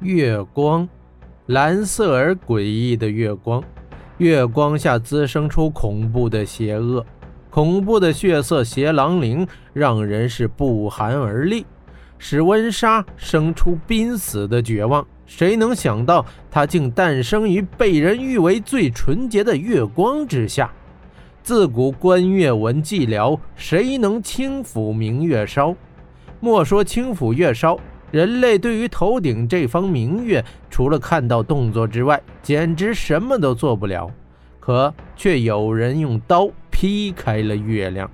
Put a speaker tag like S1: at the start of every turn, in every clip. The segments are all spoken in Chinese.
S1: 月光，蓝色而诡异的月光，月光下滋生出恐怖的邪恶，恐怖的血色邪狼灵让人是不寒而栗，使温莎生出濒死的绝望。谁能想到，他竟诞生于被人誉为最纯洁的月光之下？自古观月闻寂寥，谁能轻抚明月梢？莫说轻抚月梢。人类对于头顶这方明月，除了看到动作之外，简直什么都做不了。可却有人用刀劈开了月亮。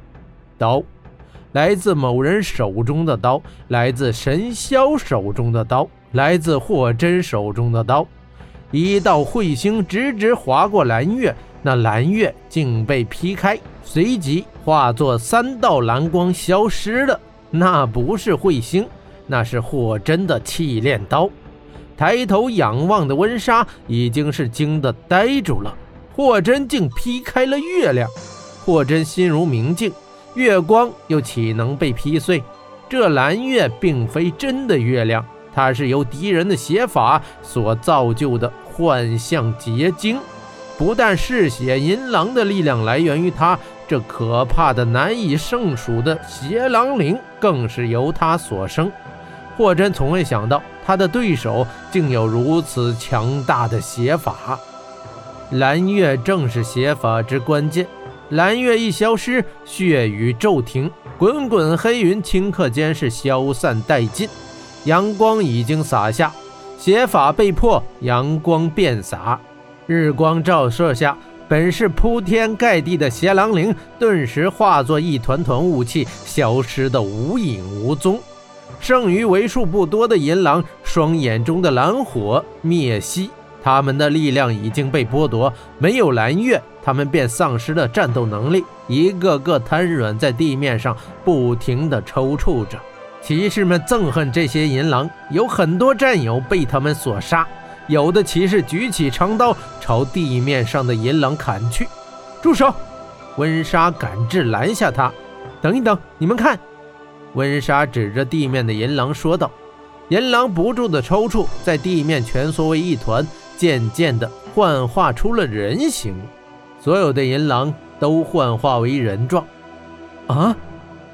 S1: 刀，来自某人手中的刀，来自神霄手中的刀，来自霍真手中的刀。一道彗星直直划过蓝月，那蓝月竟被劈开，随即化作三道蓝光消失了。那不是彗星。那是霍真的气炼刀，抬头仰望的温莎已经是惊得呆住了。霍真竟劈开了月亮，霍真心如明镜，月光又岂能被劈碎？这蓝月并非真的月亮，它是由敌人的邪法所造就的幻象结晶。不但嗜血银狼的力量来源于它，这可怕的难以胜数的邪狼灵更是由它所生。霍真从未想到，他的对手竟有如此强大的邪法。蓝月正是邪法之关键。蓝月一消失，血雨骤停，滚滚黑云顷刻间是消散殆尽。阳光已经洒下，邪法被破，阳光变洒。日光照射下，本是铺天盖地的邪狼灵顿时化作一团团雾气，消失得无影无踪。剩余为数不多的银狼，双眼中的蓝火灭息，他们的力量已经被剥夺。没有蓝月，他们便丧失了战斗能力，一个个瘫软在地面上，不停地抽搐着。骑士们憎恨这些银狼，有很多战友被他们所杀。有的骑士举起长刀，朝地面上的银狼砍去。住手！温莎赶至拦下他。等一等，你们看。温莎指着地面的银狼说道：“银狼不住的抽搐，在地面蜷缩为一团，渐渐的幻化出了人形。所有的银狼都幻化为人状。啊，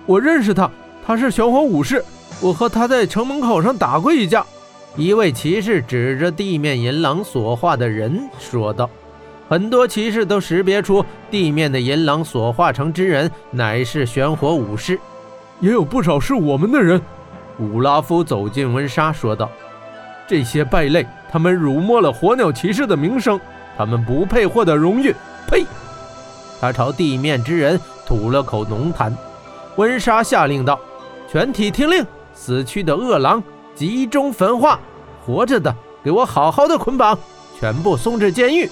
S1: 我认识他，他是玄火武士，我和他在城门口上打过一架。”一位骑士指着地面银狼所化的人说道：“很多骑士都识别出地面的银狼所化成之人乃是玄火武士。”
S2: 也有不少是我们的人。
S1: 武拉夫走进温莎，说道：“这些败类，他们辱没了火鸟骑士的名声，他们不配获得荣誉。”呸！他朝地面之人吐了口浓痰。温莎下令道：“全体听令，死去的恶狼集中焚化，活着的给我好好的捆绑，全部送至监狱，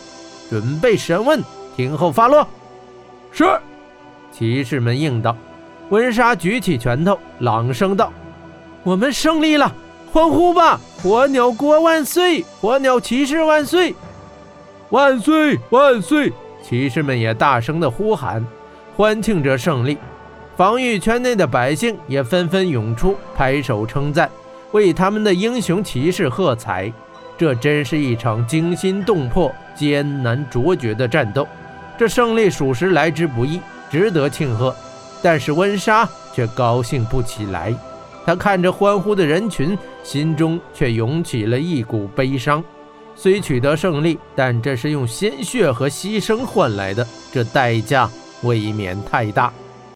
S1: 准备审问，听候发落。”
S2: 是。
S1: 骑士们应道。温莎举起拳头，朗声道：“我们胜利了！欢呼吧！火鸟国万岁！火鸟骑士万岁！
S2: 万岁！万岁！”
S1: 骑士们也大声地呼喊，欢庆着胜利。防御圈内的百姓也纷纷涌出，拍手称赞，为他们的英雄骑士喝彩。这真是一场惊心动魄、艰难卓绝的战斗。这胜利属实来之不易，值得庆贺。但是温莎却高兴不起来，她看着欢呼的人群，心中却涌起了一股悲伤。虽取得胜利，但这是用鲜血和牺牲换来的，这代价未免太大。